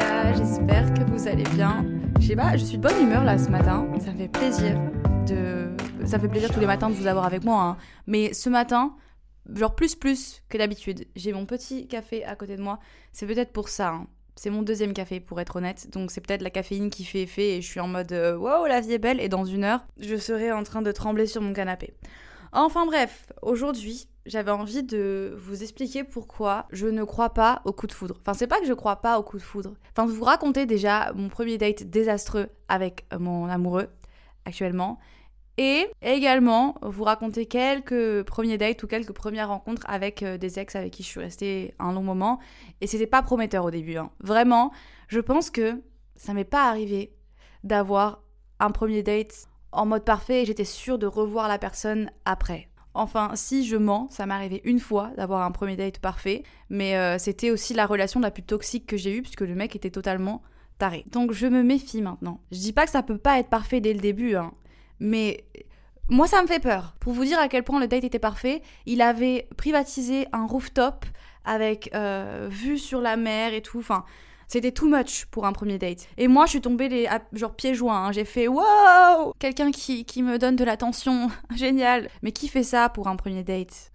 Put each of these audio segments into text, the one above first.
J'espère que vous allez bien. Je sais pas, je suis de bonne humeur là ce matin. Ça fait plaisir de, ça fait plaisir tous les matins de vous avoir avec moi. hein. Mais ce matin, genre plus plus que d'habitude. J'ai mon petit café à côté de moi. C'est peut-être pour ça. hein. C'est mon deuxième café pour être honnête. Donc c'est peut-être la caféine qui fait effet et je suis en mode euh, wow la vie est belle et dans une heure je serai en train de trembler sur mon canapé. Enfin bref, aujourd'hui j'avais envie de vous expliquer pourquoi je ne crois pas au coup de foudre. Enfin c'est pas que je crois pas au coup de foudre. Enfin vous raconter déjà mon premier date désastreux avec mon amoureux actuellement et également vous raconter quelques premiers dates ou quelques premières rencontres avec euh, des ex avec qui je suis restée un long moment. Et c'était pas prometteur au début. hein. Vraiment, je pense que ça m'est pas arrivé d'avoir un premier date en mode parfait et j'étais sûre de revoir la personne après. Enfin, si je mens, ça m'est arrivé une fois d'avoir un premier date parfait, mais euh, c'était aussi la relation la plus toxique que j'ai eue puisque le mec était totalement taré. Donc je me méfie maintenant. Je dis pas que ça peut pas être parfait dès le début, hein, mais moi ça me fait peur. Pour vous dire à quel point le date était parfait, il avait privatisé un rooftop avec euh, vue sur la mer et tout. Enfin, c'était too much pour un premier date. Et moi, je suis tombée genre pieds joints. hein. J'ai fait wow Quelqu'un qui, qui me donne de l'attention. Génial. Mais qui fait ça pour un premier date?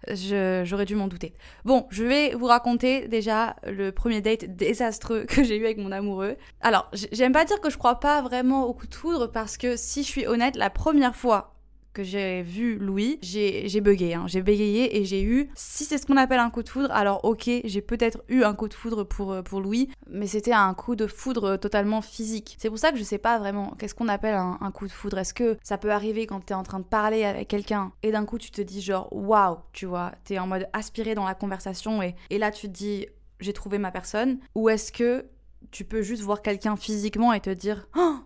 J'aurais dû m'en douter. Bon, je vais vous raconter déjà le premier date désastreux que j'ai eu avec mon amoureux. Alors, j'aime pas dire que je crois pas vraiment au coup de foudre parce que si je suis honnête, la première fois que j'ai vu Louis, j'ai bugué, hein. j'ai bégayé et j'ai eu, si c'est ce qu'on appelle un coup de foudre, alors ok, j'ai peut-être eu un coup de foudre pour, euh, pour Louis, mais c'était un coup de foudre totalement physique. C'est pour ça que je sais pas vraiment qu'est-ce qu'on appelle un, un coup de foudre. Est-ce que ça peut arriver quand t'es en train de parler avec quelqu'un et d'un coup tu te dis genre waouh, tu vois, t'es en mode aspiré dans la conversation et, et là tu te dis j'ai trouvé ma personne, ou est-ce que tu peux juste voir quelqu'un physiquement et te dire oh,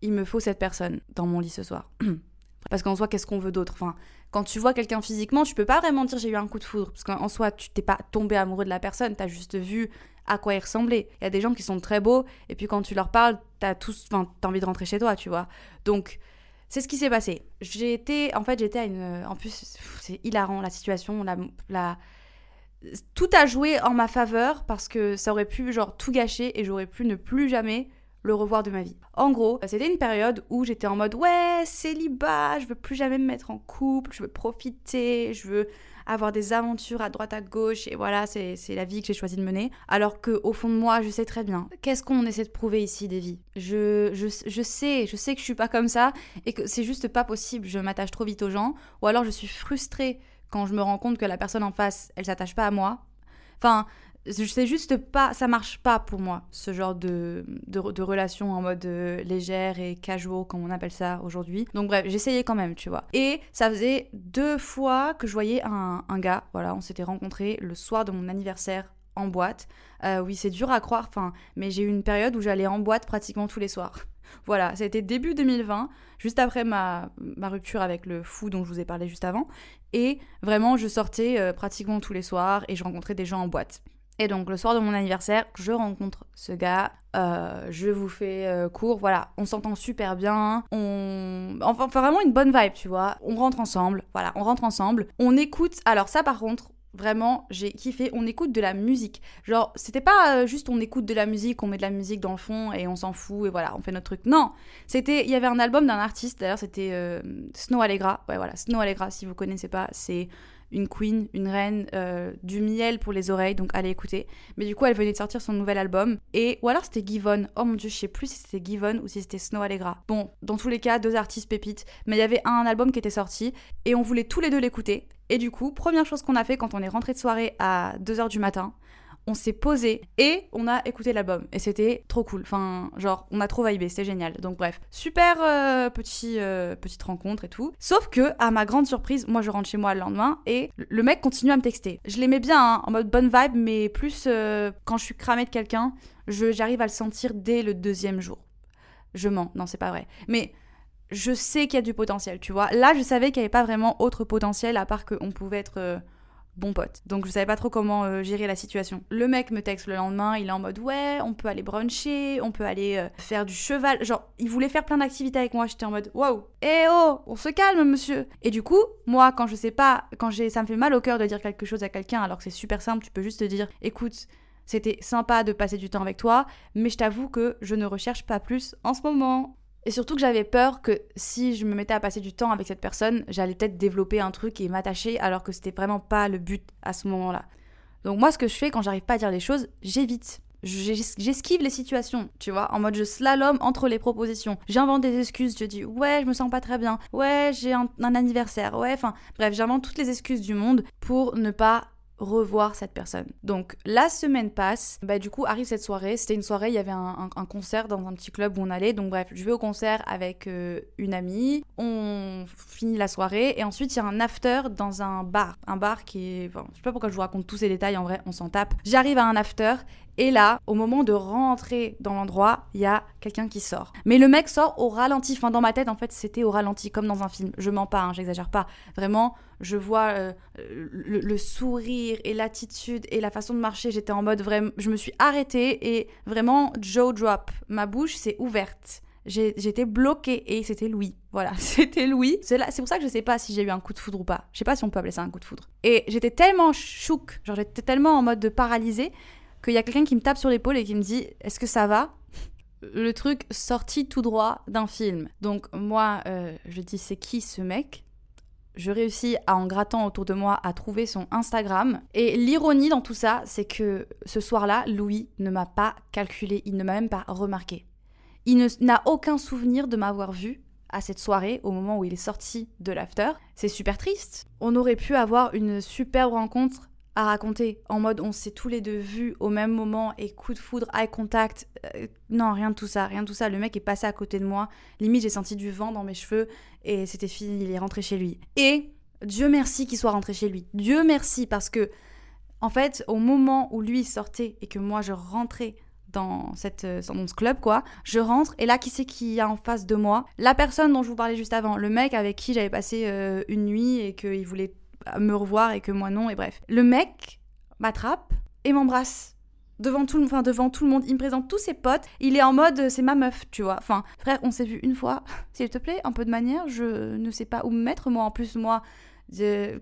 il me faut cette personne dans mon lit ce soir. Parce qu'en soi, qu'est-ce qu'on veut d'autre? Enfin, quand tu vois quelqu'un physiquement, tu peux pas vraiment dire j'ai eu un coup de foudre. Parce qu'en soi, tu t'es pas tombé amoureux de la personne, t'as juste vu à quoi il ressemblait. Il y a des gens qui sont très beaux, et puis quand tu leur parles, t'as tous, enfin, t'as envie de rentrer chez toi, tu vois. Donc, c'est ce qui s'est passé. J'ai été, en fait, j'étais à une, en plus, c'est hilarant la situation, la, la, tout a joué en ma faveur parce que ça aurait pu genre tout gâcher et j'aurais pu ne plus jamais le revoir de ma vie. En gros, c'était une période où j'étais en mode ouais, célibat, je veux plus jamais me mettre en couple, je veux profiter, je veux avoir des aventures à droite à gauche et voilà, c'est la vie que j'ai choisi de mener. Alors que au fond de moi, je sais très bien qu'est-ce qu'on essaie de prouver ici, Davy. Je, je, je sais, je sais que je suis pas comme ça et que c'est juste pas possible. Je m'attache trop vite aux gens ou alors je suis frustrée quand je me rends compte que la personne en face, elle s'attache pas à moi. Enfin, je sais juste pas, ça marche pas pour moi, ce genre de, de, relation en mode euh, légère et casual, comme on appelle ça aujourd'hui. Donc bref, j'essayais quand même, tu vois. Et ça faisait deux fois que je voyais un, gars, voilà, on s'était rencontrés le soir de mon anniversaire en boîte. Euh, oui, c'est dur à croire, enfin, mais j'ai eu une période où j'allais en boîte pratiquement tous les soirs. Voilà, c'était début 2020, juste après ma, ma rupture avec le fou dont je vous ai parlé juste avant. Et vraiment, je sortais euh, pratiquement tous les soirs et je rencontrais des gens en boîte. Et donc, le soir de mon anniversaire, je rencontre ce gars. euh, je vous fais euh, court, voilà, on s'entend super bien. On. Enfin, enfin, vraiment une bonne vibe, tu vois. On rentre ensemble, voilà, on rentre ensemble. On écoute. Alors, ça, par contre, Vraiment, j'ai kiffé. On écoute de la musique. Genre, c'était pas euh, juste on écoute de la musique, on met de la musique dans le fond et on s'en fout et voilà, on fait notre truc. Non, c'était, il y avait un album d'un artiste. D'ailleurs, c'était euh, Snow Allegra. Ouais, voilà, Snow Allegra. Si vous connaissez pas, c'est une queen, une reine, euh, du miel pour les oreilles. Donc allez écouter. Mais du coup, elle venait de sortir son nouvel album et ou alors c'était Givon. Oh mon dieu, je sais plus si c'était Givon ou si c'était Snow Allegra. Bon, dans tous les cas, deux artistes pépites. Mais il y avait un album qui était sorti et on voulait tous les deux l'écouter. Et du coup, première chose qu'on a fait quand on est rentré de soirée à 2h du matin, on s'est posé et on a écouté l'album. Et c'était trop cool. Enfin, genre, on a trop vibé, c'était génial. Donc bref, super euh, euh, petite rencontre et tout. Sauf que, à ma grande surprise, moi je rentre chez moi le lendemain et le mec continue à me texter. Je l'aimais bien, hein, en mode bonne vibe, mais plus euh, quand je suis cramée de quelqu'un, j'arrive à le sentir dès le deuxième jour. Je mens, non, c'est pas vrai. Mais je sais qu'il y a du potentiel, tu vois. Là, je savais qu'il n'y avait pas vraiment autre potentiel à part qu'on pouvait être bon pote. Donc je savais pas trop comment euh, gérer la situation. Le mec me texte le lendemain, il est en mode ouais, on peut aller bruncher, on peut aller euh, faire du cheval. Genre, il voulait faire plein d'activités avec moi. J'étais en mode waouh, eh oh, on se calme, monsieur. Et du coup, moi, quand je sais pas, quand j'ai, ça me fait mal au cœur de dire quelque chose à quelqu'un, alors que c'est super simple, tu peux juste te dire, écoute. C'était sympa de passer du temps avec toi, mais je t'avoue que je ne recherche pas plus en ce moment. Et surtout que j'avais peur que si je me mettais à passer du temps avec cette personne, j'allais peut-être développer un truc et m'attacher alors que c'était vraiment pas le but à ce moment-là. Donc moi ce que je fais quand j'arrive pas à dire les choses, j'évite. J'esquive les situations, tu vois, en mode je slalom entre les propositions. J'invente des excuses, je dis ouais, je me sens pas très bien, ouais, j'ai un, un anniversaire, ouais, enfin bref, j'invente toutes les excuses du monde pour ne pas revoir cette personne. Donc la semaine passe, bah du coup arrive cette soirée, c'était une soirée, il y avait un, concert dans un petit club où on allait, donc bref, je vais au concert avec euh, une amie, on finit la soirée et ensuite il y a un after dans un bar, un bar qui est, enfin, je sais pas pourquoi je vous raconte tous ces détails, en vrai on s'en tape. J'arrive à un after et là, au moment de rentrer dans l'endroit, il y a quelqu'un qui sort. Mais le mec sort au ralenti. Enfin, dans ma tête, en fait, c'était au ralenti, comme dans un film. Je mens pas, hein, j'exagère pas. Vraiment, je vois euh, le, sourire et l'attitude et la façon de marcher. J'étais en mode vraiment. Je me suis arrêtée et vraiment, Joe drop. Ma bouche s'est ouverte. J'étais bloquée et c'était Louis. Voilà, c'était Louis. C'est pour ça que je sais pas si j'ai eu un coup de foudre ou pas. Je sais pas si on peut appeler ça un coup de foudre. Et j'étais tellement chouk, genre j'étais tellement en mode de paralysée qu'il y a quelqu'un qui me tape sur l'épaule et qui me dit Est-ce que ça va? Le truc sorti tout droit d'un film. Donc, moi, euh, je dis C'est qui ce mec? Je réussis à, en grattant autour de moi, à trouver son Instagram. Et l'ironie dans tout ça, c'est que ce soir-là, Louis ne m'a pas calculé, il ne m'a même pas remarqué. Il n'a aucun souvenir de m'avoir vu à cette soirée au moment où il est sorti de l'after. C'est super triste. On aurait pu avoir une superbe rencontre à raconter en mode on s'est tous les deux vus au même moment et coup de foudre, eye contact. Euh, non, rien de tout ça, rien de tout ça. Le mec est passé à côté de moi. Limite, j'ai senti du vent dans mes cheveux et c'était fini, il est rentré chez lui. Et Dieu merci qu'il soit rentré chez lui. Dieu merci parce que, en fait, au moment où lui sortait et que moi je rentrais dans, cette, euh, dans ce club, quoi. Je rentre, et là, qui c'est qui y a en face de moi? La personne dont je vous parlais juste avant, le mec avec qui j'avais passé euh, une nuit et qu'il voulait me revoir et que moi non, et bref. Le mec m'attrape et m'embrasse. Devant tout, le, enfin, devant tout le monde, il me présente tous ses potes. Il est en mode, c'est ma meuf, tu vois. Enfin, frère, on s'est vu une fois. S'il te plaît, un peu de manière. Je ne sais pas où me mettre. Moi, en plus, moi, je,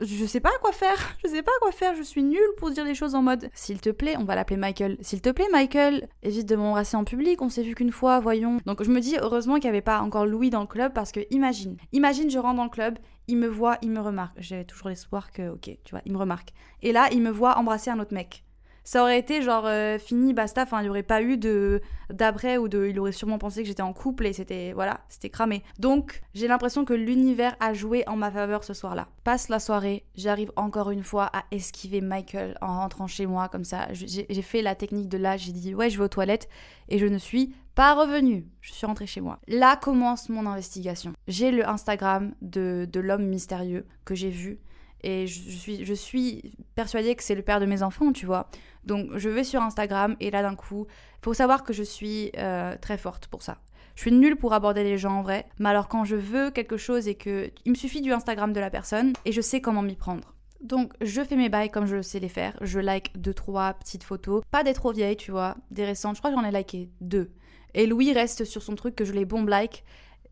je sais pas quoi faire. Je sais pas quoi faire. Je suis nulle pour dire les choses en mode S'il te plaît, on va l'appeler Michael. S'il te plaît, Michael, évite de m'embrasser en public. On s'est vu qu'une fois, voyons. Donc je me dis heureusement qu'il n'y avait pas encore Louis dans le club parce que imagine, imagine je rentre dans le club, il me voit, il me remarque. J'avais toujours l'espoir que, ok, tu vois, il me remarque. Et là, il me voit embrasser un autre mec ça aurait été genre euh, fini, basta. Enfin, il n'y aurait pas eu de d'après ou de. Il aurait sûrement pensé que j'étais en couple et c'était. Voilà, c'était cramé. Donc, j'ai l'impression que l'univers a joué en ma faveur ce soir-là. Passe la soirée, j'arrive encore une fois à esquiver Michael en rentrant chez moi comme ça. J'ai fait la technique de là, j'ai dit ouais, je vais aux toilettes et je ne suis pas revenue. Je suis rentrée chez moi. Là commence mon investigation. J'ai le Instagram de, de l'homme mystérieux que j'ai vu et je suis, je suis persuadée que c'est le père de mes enfants, tu vois. Donc je vais sur Instagram et là d'un coup, faut savoir que je suis euh, très forte pour ça. Je suis nulle pour aborder les gens en vrai, mais alors quand je veux quelque chose et que il me suffit du Instagram de la personne et je sais comment m'y prendre. Donc je fais mes bails comme je sais les faire, je like deux trois petites photos, pas des trop vieilles, tu vois, des récentes, je crois que j'en ai liké deux. Et Louis reste sur son truc que je les bombe like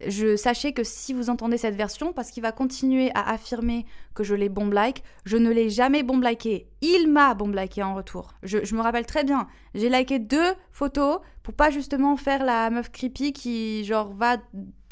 je sachez que si vous entendez cette version, parce qu'il va continuer à affirmer que je l'ai bomb like, je ne l'ai jamais bomb liké. Il m'a bomb liké en retour. Je, je, me rappelle très bien. J'ai liké deux photos pour pas justement faire la meuf creepy qui genre va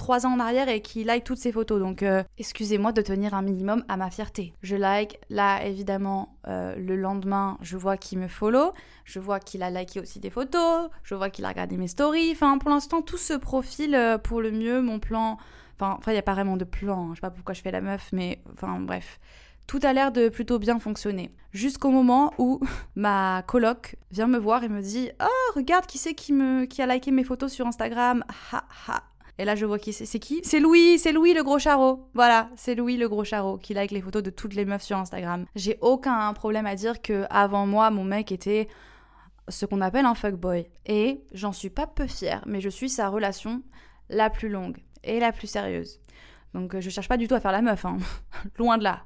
trois ans en arrière et qui like toutes ces photos. Donc, euh, excusez-moi de tenir un minimum à ma fierté. Je like. Là, évidemment, euh, le lendemain, je vois qu'il me follow. Je vois qu'il a liké aussi des photos. Je vois qu'il a regardé mes stories. Enfin, pour l'instant, tout se profile euh, pour le mieux. Mon plan. Enfin, il n'y a pas vraiment de plan. Hein. Je sais pas pourquoi je fais la meuf, mais enfin, bref Tout a l'air de plutôt bien fonctionner. Jusqu'au moment où ma coloc vient me voir et me dit Oh, regarde qui c'est qui, me... qui a liké mes photos sur Instagram. Ha ha. Et là, je vois qui c'est. C'est qui C'est Louis, c'est Louis le gros charreau. Voilà, c'est Louis le gros charreau qui like les photos de toutes les meufs sur Instagram. J'ai aucun problème à dire que avant moi, mon mec était ce qu'on appelle un fuckboy. Et j'en suis pas peu fière, mais je suis sa relation la plus longue et la plus sérieuse. Donc je cherche pas du tout à faire la meuf, hein. loin de là.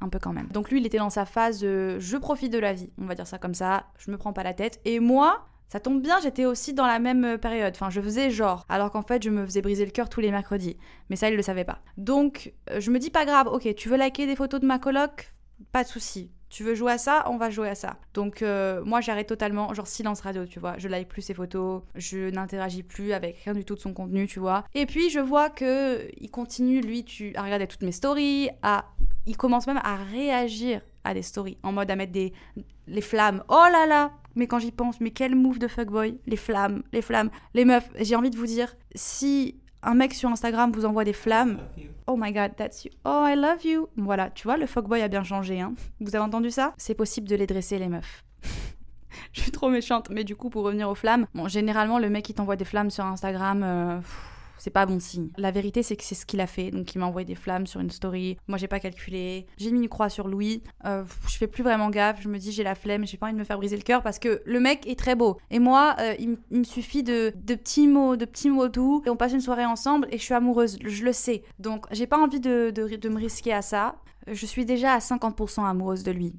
Un peu quand même. Donc lui, il était dans sa phase je profite de la vie, on va dire ça comme ça, je me prends pas la tête. Et moi, ça tombe bien, j'étais aussi dans la même euh, période. Enfin, je faisais genre, alors qu'en fait, je me faisais briser le cœur tous les mercredis. Mais ça, il le savait pas. Donc, euh, je me dis pas grave, ok, tu veux liker des photos de ma coloc? Pas de souci. Tu veux jouer à ça? On va jouer à ça. Donc, euh, moi, j'arrête totalement, genre silence radio, tu vois. Je like plus ses photos, je n'interagis plus avec rien du tout de son contenu, tu vois. Et puis, je vois que il continue, lui, tu, à regarder toutes mes stories, à... il commence même à réagir à des stories, en mode à mettre des les flammes. Oh là là Mais quand j'y pense, mais quel move de fuckboy Les flammes, les flammes. Les meufs, j'ai envie de vous dire, si un mec sur Instagram vous envoie des flammes, oh my god, that's you. Oh, I love you. Voilà, tu vois, le fuckboy a bien changé. Hein. Vous avez entendu ça? C'est possible de les dresser, les meufs. Je suis trop méchante. Mais du coup, pour revenir aux flammes, bon, généralement, le mec qui t'envoie des flammes sur Instagram... Euh, c'est pas bon signe. La vérité, c'est que c'est ce qu'il a fait. Donc, il m'a envoyé des flammes sur une story. Moi, j'ai pas calculé. J'ai mis une croix sur Louis. Euh, je fais plus vraiment gaffe. Je me dis, j'ai la flemme, j'ai pas envie de me faire briser le cœur parce que le mec est très beau. Et moi, euh, il, me suffit de, de, petits mots, de petits mots doux. Et on passe une soirée ensemble et je suis amoureuse. Je le sais. Donc, j'ai pas envie de, de, de me risquer à ça. Je suis déjà à 50% amoureuse de lui.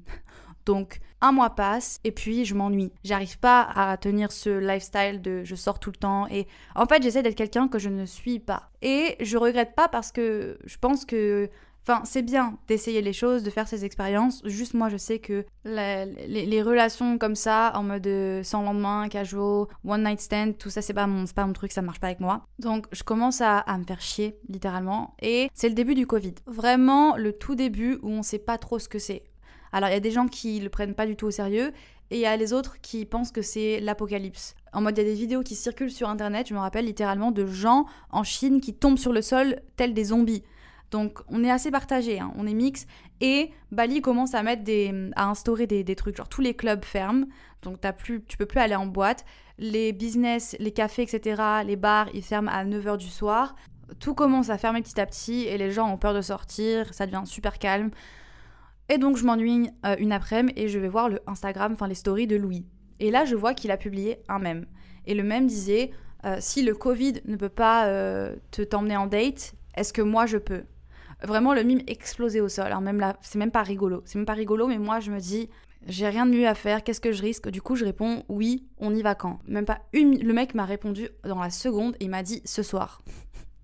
Donc un mois passe et puis je m'ennuie. J'arrive pas à tenir ce lifestyle de je sors tout le temps et en fait j'essaie d'être quelqu'un que je ne suis pas. Et je regrette pas parce que je pense que Enfin, c'est bien d'essayer les choses, de faire ces expériences. Juste moi, je sais que les, relations comme ça, en mode euh, sans lendemain, casual, one night stand, tout ça, c'est pas mon, pas mon truc, ça marche pas avec moi. Donc, je commence à, me faire chier, littéralement. Et c'est le début du Covid. Vraiment, le tout début où on sait pas trop ce que c'est. Alors il y a des gens qui le prennent pas du tout au sérieux et il y a les autres qui pensent que c'est l'apocalypse. En mode, il y a des vidéos qui circulent sur internet, je me rappelle littéralement de gens en Chine qui tombent sur le sol tels des zombies. Donc on est assez partagé, hein. on est mix. Et Bali commence à mettre des, à instaurer des, trucs, genre tous les clubs ferment, donc as plus, tu peux plus aller en boîte. Les business, les cafés, etc., les bars, ils ferment à 9h du soir. Tout commence à fermer petit à petit et les gens ont peur de sortir, ça devient super calme. Et donc je m'ennuie euh, une après-midi et je vais voir le Instagram, enfin les stories de Louis. Et là je vois qu'il a publié un mème. Et le mème disait euh, si le Covid ne peut pas euh, te t'emmener en date, est-ce que moi je peux? Vraiment le mime explosé au sol. Alors même là, c'est même pas rigolo. C'est même pas rigolo, mais moi je me dis j'ai rien de mieux à faire, qu'est-ce que je risque? Du coup, je réponds oui, on y va quand? Même pas une le mec m'a répondu dans la seconde et il m'a dit ce soir.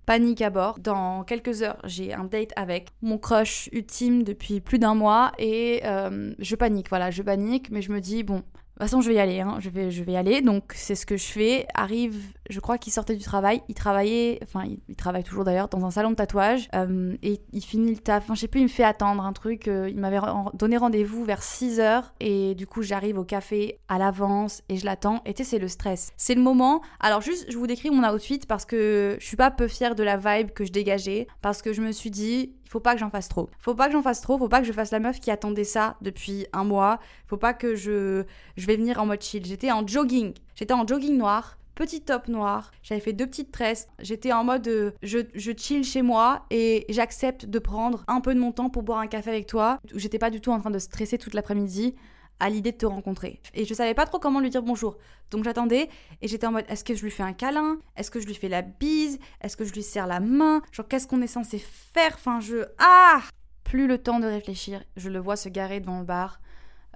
Panique à bord. Dans quelques heures, j'ai un date avec mon crush ultime depuis plus d'un mois et euh, je panique. Voilà, je panique, mais je me dis, bon, toute façon, je vais y aller, hein. je, vais, y aller. Donc, c'est ce que je fais. Arrive, je crois qu'il sortait du travail. Il travaillait, enfin, il, travaille toujours d'ailleurs, dans un salon de tatouage. Euh, et il finit le taf. Enfin, je sais plus, il me fait attendre un truc. Euh, il m'avait donné rendez-vous vers 6 heures. Et du coup, j'arrive au café à l'avance et je l'attends. Et tu sais, c'est le stress. C'est le moment. Alors, juste, je vous décris mon outfit parce que je suis pas peu fière de la vibe que je dégageais. Parce que je me suis dit, faut pas que j'en fasse trop. Faut pas que j'en fasse trop, faut pas que je fasse la meuf qui attendait ça depuis un mois. Faut pas que je je vais venir en mode chill. J'étais en jogging. J'étais en jogging noir, petit top noir, j'avais fait deux petites tresses, j'étais en mode euh, je, je, chill chez moi et j'accepte de prendre un peu de mon temps pour boire un café avec toi. J'étais pas du tout en train de stresser toute l'après-midi à l'idée de te rencontrer. Et je savais pas trop comment lui dire bonjour. Donc j'attendais et j'étais en mode est-ce que je lui fais un câlin? Est-ce que je lui fais la bise? Est-ce que je lui serre la main? Genre qu'est-ce qu'on est censé faire? Enfin je ah Plus le temps de réfléchir, je le vois se garer devant le bar.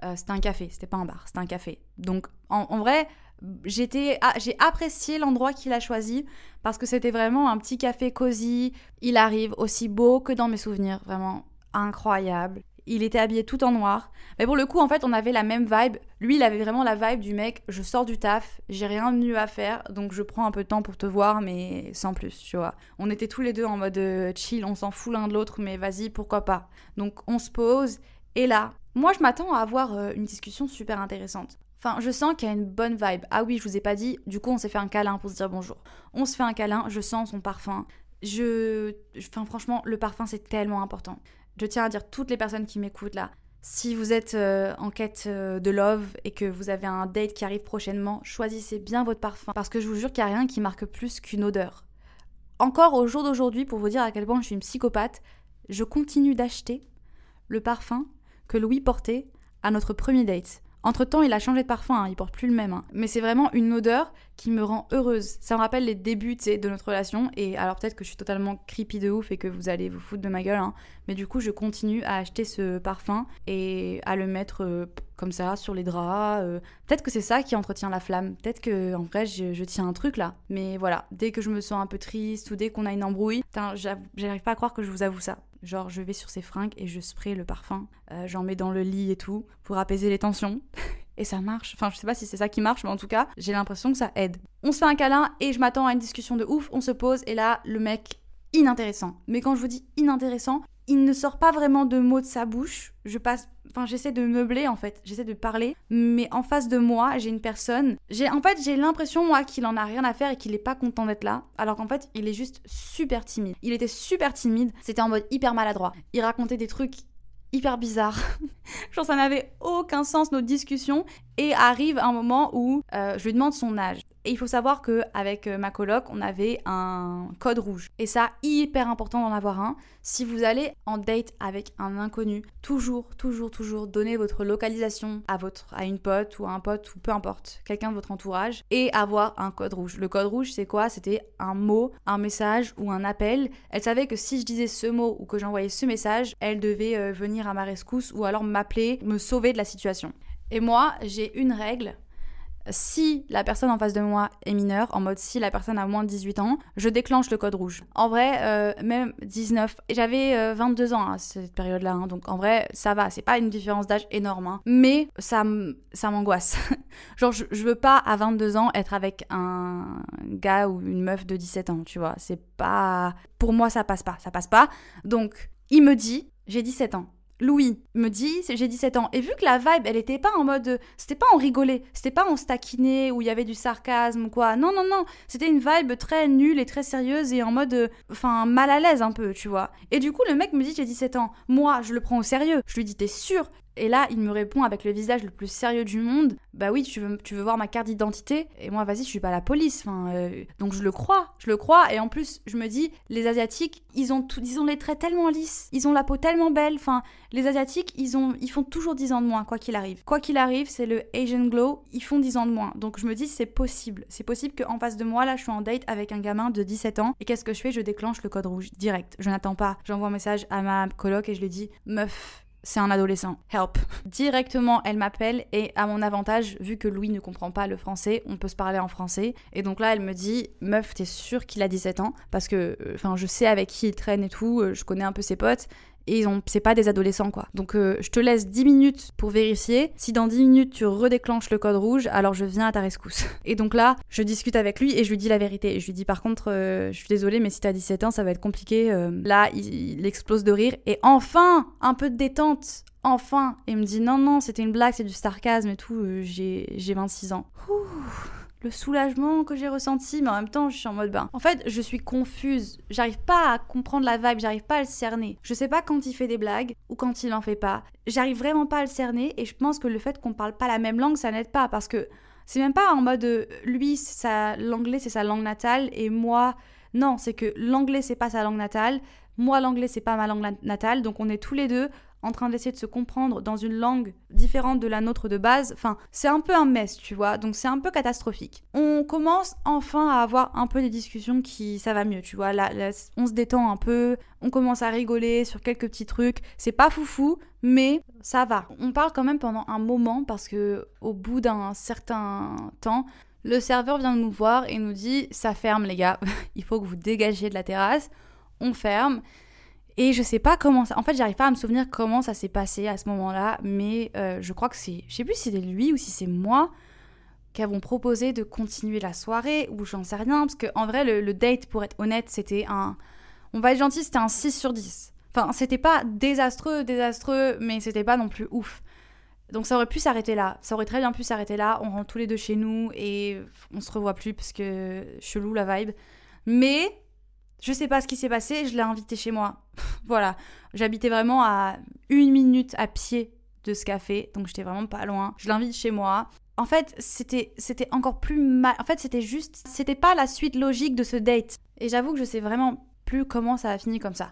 Euh, c'était un café, c'était pas un bar, c'était un café. Donc en, vrai, j'étais ah, j'ai apprécié l'endroit qu'il a choisi parce que c'était vraiment un petit café cosy. Il arrive aussi beau que dans mes souvenirs, vraiment incroyable. Il était habillé tout en noir. Mais pour le coup, en fait, on avait la même vibe. Lui, il avait vraiment la vibe du mec, je sors du taf, j'ai rien de mieux à faire, donc je prends un peu de temps pour te voir, mais sans plus, tu vois. On était tous les deux en mode euh, chill, on s'en fout l'un de l'autre, mais vas-y, pourquoi pas. Donc on se pose, et là, moi, je m'attends à avoir euh, une discussion super intéressante. Enfin, je sens qu'il y a une bonne vibe. Ah oui, je vous ai pas dit, du coup, on s'est fait un câlin pour se dire bonjour. On se fait un câlin, je sens son parfum je. Enfin, franchement, le parfum, c'est tellement important. Je tiens à dire, toutes les personnes qui m'écoutent là, si vous êtes euh, en quête euh, de love et que vous avez un date qui arrive prochainement, choisissez bien votre parfum. Parce que je vous jure qu'il n'y a rien qui marque plus qu'une odeur. Encore au jour d'aujourd'hui, pour vous dire à quel point je suis une psychopathe, je continue d'acheter le parfum que Louis portait à notre premier date. Entre temps, il a changé de parfum, hein, il porte plus le même. Hein. Mais c'est vraiment une odeur qui me rend heureuse. Ça me rappelle les débuts de notre relation. Et alors, peut-être que je suis totalement creepy de ouf et que vous allez vous foutre de ma gueule. Hein. Mais du coup, je continue à acheter ce parfum et à le mettre euh, comme ça sur les draps. Euh. Peut-être que c'est ça qui entretient la flamme. Peut-être que en vrai, je, tiens un truc là. Mais voilà, dès que je me sens un peu triste ou dès qu'on a une embrouille, j'arrive pas à croire que je vous avoue ça. Genre, je vais sur ses fringues et je spray le parfum. Euh, j'en mets dans le lit et tout pour apaiser les tensions. et ça marche. Enfin, je sais pas si c'est ça qui marche, mais en tout cas, j'ai l'impression que ça aide. On se fait un câlin et je m'attends à une discussion de ouf. On se pose et là, le mec inintéressant. Mais quand je vous dis inintéressant, il ne sort pas vraiment de mots de sa bouche. Je passe, enfin, j'essaie de meubler en fait, j'essaie de parler, mais en face de moi, j'ai une personne. J'ai, en fait, j'ai l'impression moi qu'il en a rien à faire et qu'il est pas content d'être là, alors qu'en fait, il est juste super timide. Il était super timide, c'était en mode hyper maladroit. Il racontait des trucs hyper bizarres. Genre ça n'avait aucun sens notre discussion et arrive un moment où euh, je lui demande son âge. Et il faut savoir que avec euh, ma coloc, on avait un code rouge. Et ça, hyper important d'en avoir un. Si vous allez en date avec un inconnu, toujours, toujours, toujours donner votre localisation à votre, à une pote ou à un pote ou peu importe, quelqu'un de votre entourage, et avoir un code rouge. Le code rouge, c'est quoi? C'était un mot, un message ou un appel. Elle savait que si je disais ce mot ou que j'envoyais ce message, elle devait euh, venir à ma rescousse ou alors m'appeler, me sauver de la situation. Et moi, j'ai une règle. Si la personne en face de moi est mineure, en mode si la personne a moins de 18 ans, je déclenche le code rouge. En vrai, euh, même 19. J'avais 22 euh, ans à cette période-là, hein, donc en vrai, ça va. C'est pas une différence d'âge énorme, hein. mais ça, ça m'angoisse. Genre, je, je, veux pas à 22 ans être avec un gars ou une meuf de 17 ans, tu vois. C'est pas. Pour moi, ça passe pas. Ça passe pas. Donc, il me dit, j'ai 17 ans. Louis me dit, j'ai 17 ans. Et vu que la vibe, elle était pas en mode. C'était pas en rigoler, c'était pas en staquiner où il y avait du sarcasme quoi. Non, non, non. C'était une vibe très nulle et très sérieuse et en mode. Enfin, mal à l'aise un peu, tu vois. Et du coup, le mec me dit, j'ai 17 ans. Moi, je le prends au sérieux. Je lui dis, t'es sûr? Et là, il me répond avec le visage le plus sérieux du monde Bah oui, tu veux, tu veux voir ma carte d'identité? Et moi, vas-y, je suis pas la police. Enfin, euh, donc je le crois, je le crois. Et en plus, je me dis, les Asiatiques, ils ont, tout, ils ont les traits tellement lisses, ils ont la peau tellement belle. Enfin, les Asiatiques, ils, ont, ils font toujours 10 ans de moins, quoi qu'il arrive. Quoi qu'il arrive, c'est le Asian Glow, ils font 10 ans de moins. Donc je me dis, c'est possible. C'est possible qu'en face de moi, là, je suis en date avec un gamin de 17 ans. Et qu'est-ce que je fais? Je déclenche le code rouge direct. Je n'attends pas. J'envoie un message à ma coloc et je lui dis, meuf, c'est un adolescent. Help. Directement, elle m'appelle et à mon avantage, vu que Louis ne comprend pas le français, on peut se parler en français. Et donc là, elle me dit, meuf, t'es sûre qu'il a 17 ans? Parce que, euh, enfin, je sais avec qui il traîne et tout, euh, je connais un peu ses potes et c'est pas des adolescents quoi. Donc euh, je te laisse 10 minutes pour vérifier. Si dans 10 minutes tu redéclenches le code rouge, alors je viens à ta rescousse. Et donc là, je discute avec lui et je lui dis la vérité. Et je lui dis par contre, euh, je suis désolée, mais si t'as 17 ans, ça va être compliqué. Euh. là, il, explose de rire. Et enfin, un peu de détente. Enfin, et il me dit non, non, c'était une blague, c'est du sarcasme et tout. j'ai 26 ans. Ouh le soulagement que j'ai ressenti, mais en même temps, je suis en mode bain. En fait, je suis confuse. J'arrive pas à comprendre la vibe, j'arrive pas à le cerner. Je sais pas quand il fait des blagues ou quand il en fait pas. J'arrive vraiment pas à le cerner et je pense que le fait qu'on parle pas la même langue, ça n'aide pas parce que c'est même pas en mode euh, lui, l'anglais c'est sa langue natale et moi, non, c'est que l'anglais c'est pas sa langue natale. Moi, l'anglais, c'est pas ma langue natale, donc on est tous les deux en train d'essayer de se comprendre dans une langue différente de la nôtre de base. Enfin, c'est un peu un mess, tu vois, donc c'est un peu catastrophique. On commence enfin à avoir un peu des discussions qui, ça va mieux, tu vois, là, on se détend un peu, on commence à rigoler sur quelques petits trucs, c'est pas foufou, mais ça va. On parle quand même pendant un moment parce que au bout d'un certain temps, le serveur vient nous voir et nous dit ça ferme les gars, il faut que vous dégagiez de la terrasse. On ferme. Et je sais pas comment ça. En fait, j'arrive pas à me souvenir comment ça s'est passé à ce moment-là, mais euh, je crois que c'est. Je sais plus si c'est lui ou si c'est moi qui avons proposé de continuer la soirée, ou j'en sais rien, parce que en vrai, le, date, pour être honnête, c'était un. On va être gentil, c'était un 6 sur 10. Enfin, c'était pas désastreux, désastreux, mais c'était pas non plus ouf. Donc ça aurait pu s'arrêter là. Ça aurait très bien pu s'arrêter là. On rentre tous les deux chez nous et on se revoit plus parce que chelou la vibe. Mais Je sais pas ce qui s'est passé, je l'ai invité chez moi. voilà, j'habitais vraiment à une minute à pied de ce café, donc j'étais vraiment pas loin. Je l'invite chez moi. En fait, c'était c'était encore plus mal. En fait, c'était juste, c'était pas la suite logique de ce date. Et j'avoue que je sais vraiment plus comment ça a fini comme ça.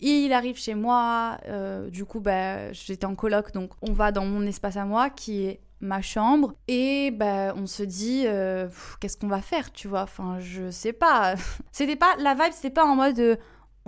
Il arrive chez moi, euh, du coup, bah, j'étais en coloc, donc on va dans mon espace à moi qui est ma chambre et bah, on se dit euh, qu'est-ce qu'on va faire, tu vois? Enfin, je sais pas. c'était pas la vibe, c'était pas en mode euh,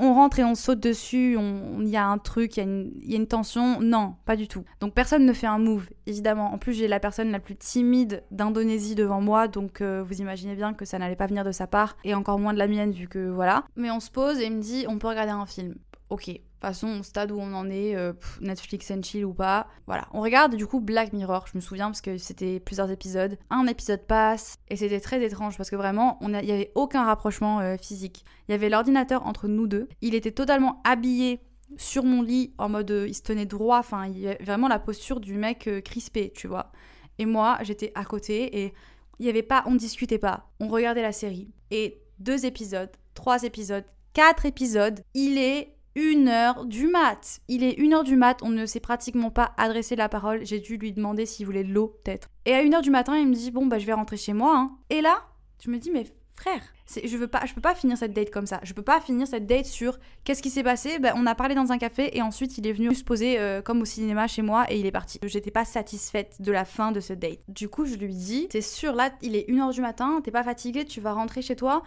on rentre et on saute dessus, il y a un truc, il y, a une tension. Non, pas du tout. Donc personne ne fait un move, évidemment. En plus, j'ai la personne la plus timide d'Indonésie devant moi, donc vous imaginez bien que ça n'allait pas venir de sa part, et encore moins de la mienne, vu que voilà. Mais on se pose et il me dit on peut regarder un film ok, de toute façon, au stade où on en est, euh, Netflix and chill ou pas. Voilà. On regarde du coup Black Mirror, je me souviens, parce que c'était plusieurs épisodes. Un épisode passe, et c'était très étrange, parce que vraiment, il n'y avait aucun rapprochement euh, physique. Il y avait l'ordinateur entre nous deux. Il était totalement habillé sur mon lit, en mode, euh, il se tenait droit, enfin, il y avait vraiment la posture du mec crispé, tu vois. Et moi, j'étais à côté, et il y avait pas, on discutait pas. On regardait la série. Et deux épisodes, trois épisodes, quatre épisodes, il est une heure du mat. Il est une heure du mat, on ne s'est pratiquement pas adressé la parole. J'ai dû lui demander s'il voulait de l'eau, peut-être. Et à une heure du matin, il me dit bon bah je vais rentrer chez moi. Hein. Et là, je me dis mais frère, je veux pas, je peux pas finir cette date comme ça. Je peux pas finir cette date sur qu'est-ce qui s'est passé. Ben, on a parlé dans un café et ensuite il est venu se poser euh, comme au cinéma chez moi et il est parti. J'étais pas satisfaite de la fin de ce date. Du coup, je lui dis, c'est sûr là, il est une heure du matin, t'es pas fatigué, tu vas rentrer chez toi.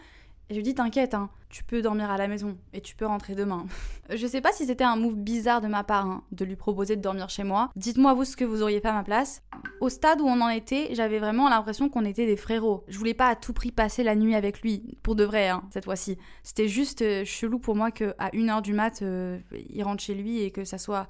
Et je lui dis T'inquiète, hein, tu peux dormir à la maison et tu peux rentrer demain. je sais pas si c'était un move bizarre de ma part hein, de lui proposer de dormir chez moi. Dites-moi vous ce que vous auriez fait à ma place. Au stade où on en était, j'avais vraiment l'impression qu'on était des frérots. Je voulais pas à tout prix passer la nuit avec lui, pour de vrai, hein, cette fois-ci. C'était juste euh, chelou pour moi qu'à 1h du mat, euh, il rentre chez lui et que ça soit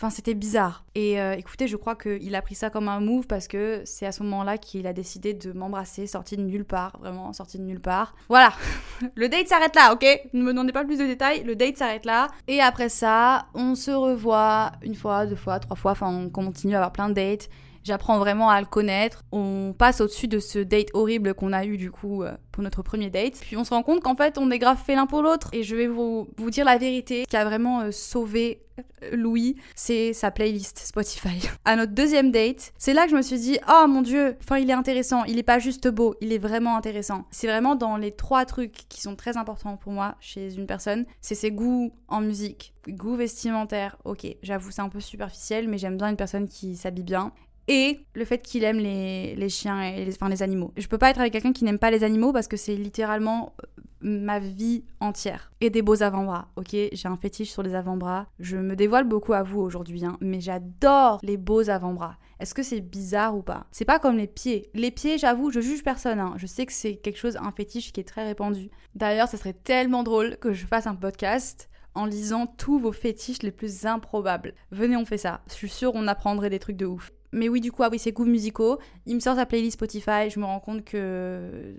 Enfin, c'était bizarre. Et euh, écoutez, je crois qu'il a pris ça comme un move parce que c'est à ce moment-là qu'il a décidé de m'embrasser, sorti de nulle part, vraiment sorti de nulle part. Voilà, le date s'arrête là, ok? Ne me demandez pas plus de détails, le date s'arrête là. Et après ça, on se revoit une fois, deux fois, trois fois, enfin on continue à avoir plein de dates. J'apprends vraiment à le connaître. On passe au-dessus de ce date horrible qu'on a eu du coup euh, pour notre premier date. Puis on se rend compte qu'en fait on est grave fait l'un pour l'autre. Et je vais vous, dire la vérité, qui a vraiment euh, sauvé euh, Louis, c'est sa playlist Spotify. À notre deuxième date, c'est là que je me suis dit, oh mon dieu, enfin il est intéressant, il est pas juste beau, il est vraiment intéressant. C'est vraiment dans les trois trucs qui sont très importants pour moi chez une personne, c'est ses goûts en musique, goûts vestimentaires, ok, j'avoue c'est un peu superficiel, mais j'aime bien une personne qui s'habille bien et le fait qu'il aime les, chiens et les, enfin, les animaux. Je peux pas être avec quelqu'un qui n'aime pas les animaux parce que c'est littéralement euh, ma vie entière. Et des beaux avant-bras, ok? J'ai un fétiche sur les avant-bras. Je me dévoile beaucoup à vous aujourd'hui, hein, mais j'adore les beaux avant-bras. Est-ce que c'est bizarre ou pas? C'est pas comme les pieds. Les pieds, j'avoue, je juge personne. Hein. Je sais que c'est quelque chose, un fétiche qui est très répandu. D'ailleurs, ça serait tellement drôle que je fasse un podcast en lisant tous vos fétiches les plus improbables. Venez, on fait ça. Je suis sûre, on apprendrait des trucs de ouf. Mais oui, du coup, ah oui, ses goûts musicaux. Il me sort sa playlist Spotify, je me rends compte que.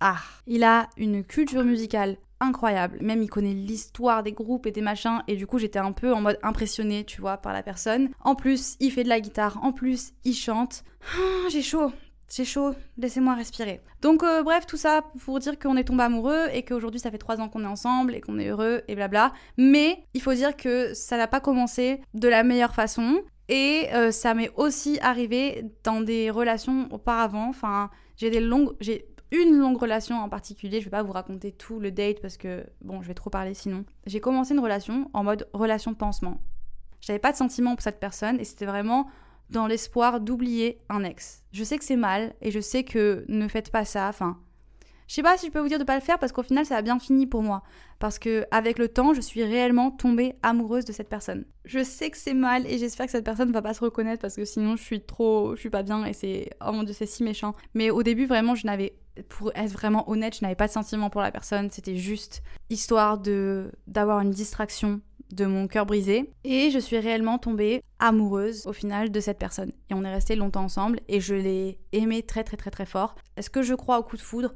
Ah Il a une culture musicale incroyable. Même il connaît l'histoire des groupes et des machins. Et du coup, j'étais un peu en mode impressionnée, tu vois, par la personne. En plus, il fait de la guitare. En plus, il chante. Ah, j'ai chaud. J'ai chaud, laissez-moi respirer. Donc euh, bref, tout ça pour dire qu'on est tombé amoureux et qu'aujourd'hui ça fait trois ans qu'on est ensemble et qu'on est heureux et blabla. Mais il faut dire que ça n'a pas commencé de la meilleure façon. Et euh, ça m'est aussi arrivé dans des relations auparavant. Enfin, j'ai des longues, j'ai une longue relation en particulier. Je vais pas vous raconter tout le date parce que bon, je vais trop parler sinon. J'ai commencé une relation en mode relation pansement. J'avais pas de sentiment pour cette personne et c'était vraiment dans l'espoir d'oublier un ex. Je sais que c'est mal et je sais que ne faites pas ça. Enfin, je sais pas si je peux vous dire de pas le faire parce qu'au final ça a bien fini pour moi. Parce que avec le temps, je suis réellement tombée amoureuse de cette personne. Je sais que c'est mal et j'espère que cette personne ne va pas se reconnaître parce que sinon je suis trop, je suis pas bien et c'est oh mon dieu c'est si méchant. Mais au début vraiment je n'avais, pour être vraiment honnête, je n'avais pas de sentiment pour la personne. C'était juste histoire de d'avoir une distraction de mon cœur brisé et je suis réellement tombée amoureuse au final de cette personne et on est resté longtemps ensemble et je l'ai aimé très très très très fort. Est-ce que je crois au coup de foudre?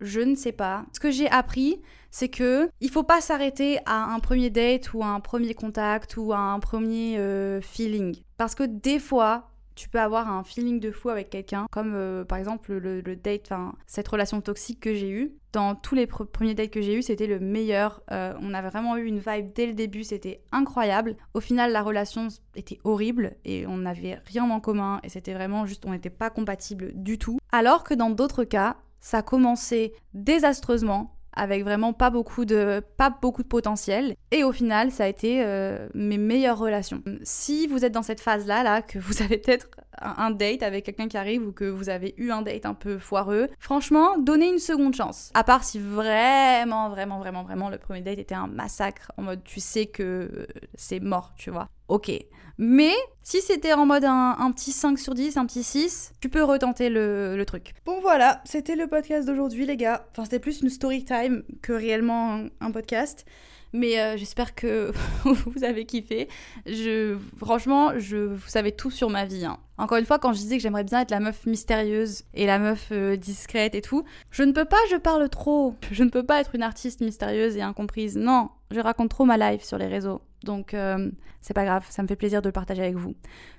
Je ne sais pas. Ce que j'ai appris, c'est que il faut pas s'arrêter à un premier date ou à un premier contact ou à un premier euh, feeling. Parce que des fois, tu peux avoir un feeling de fou avec quelqu'un, comme euh, par exemple le, date, enfin cette relation toxique que j'ai eue. Dans tous les premiers dates que j'ai eus, c'était le meilleur. Euh, on avait vraiment eu une vibe dès le début, c'était incroyable. Au final, la relation était horrible et on n'avait rien en commun et c'était vraiment juste, on n'était pas compatibles du tout. Alors que dans d'autres cas, ça commençait désastreusement avec vraiment pas beaucoup de pas beaucoup de potentiel et au final ça a été euh, mes meilleures relations. Si vous êtes dans cette phase là là que vous avez peut-être un date avec quelqu'un qui arrive ou que vous avez eu un date un peu foireux, franchement, donnez une seconde chance. À part si vraiment vraiment vraiment vraiment le premier date était un massacre en mode tu sais que c'est mort, tu vois. OK. Mais si c'était en mode un, petit 5 sur 10, un petit 6, tu peux retenter le, truc. Bon voilà, c'était le podcast d'aujourd'hui les gars. Enfin c'était plus une story time que réellement un, podcast. Mais euh, j'espère que vous avez kiffé. Je, franchement, je, vous savez tout sur ma vie. Hein. Encore une fois, quand je disais que j'aimerais bien être la meuf mystérieuse et la meuf euh, discrète et tout, je ne peux pas, je parle trop. Je ne peux pas être une artiste mystérieuse et incomprise. Non, je raconte trop ma life sur les réseaux. Donc euh, c'est pas grave, ça me fait plaisir de le partager avec vous.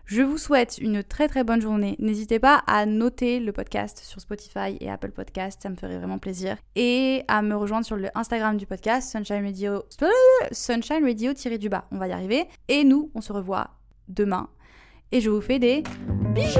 Je vous souhaite une très très bonne journée. N'hésitez pas à noter le podcast sur Spotify et Apple Podcast, ça me ferait vraiment plaisir. Et à me rejoindre sur le Instagram du podcast, Sunshine Radio, Sunshine Radio tiré du bas. On va y arriver. Et nous, on se revoit demain. Et je vous fais des bisous.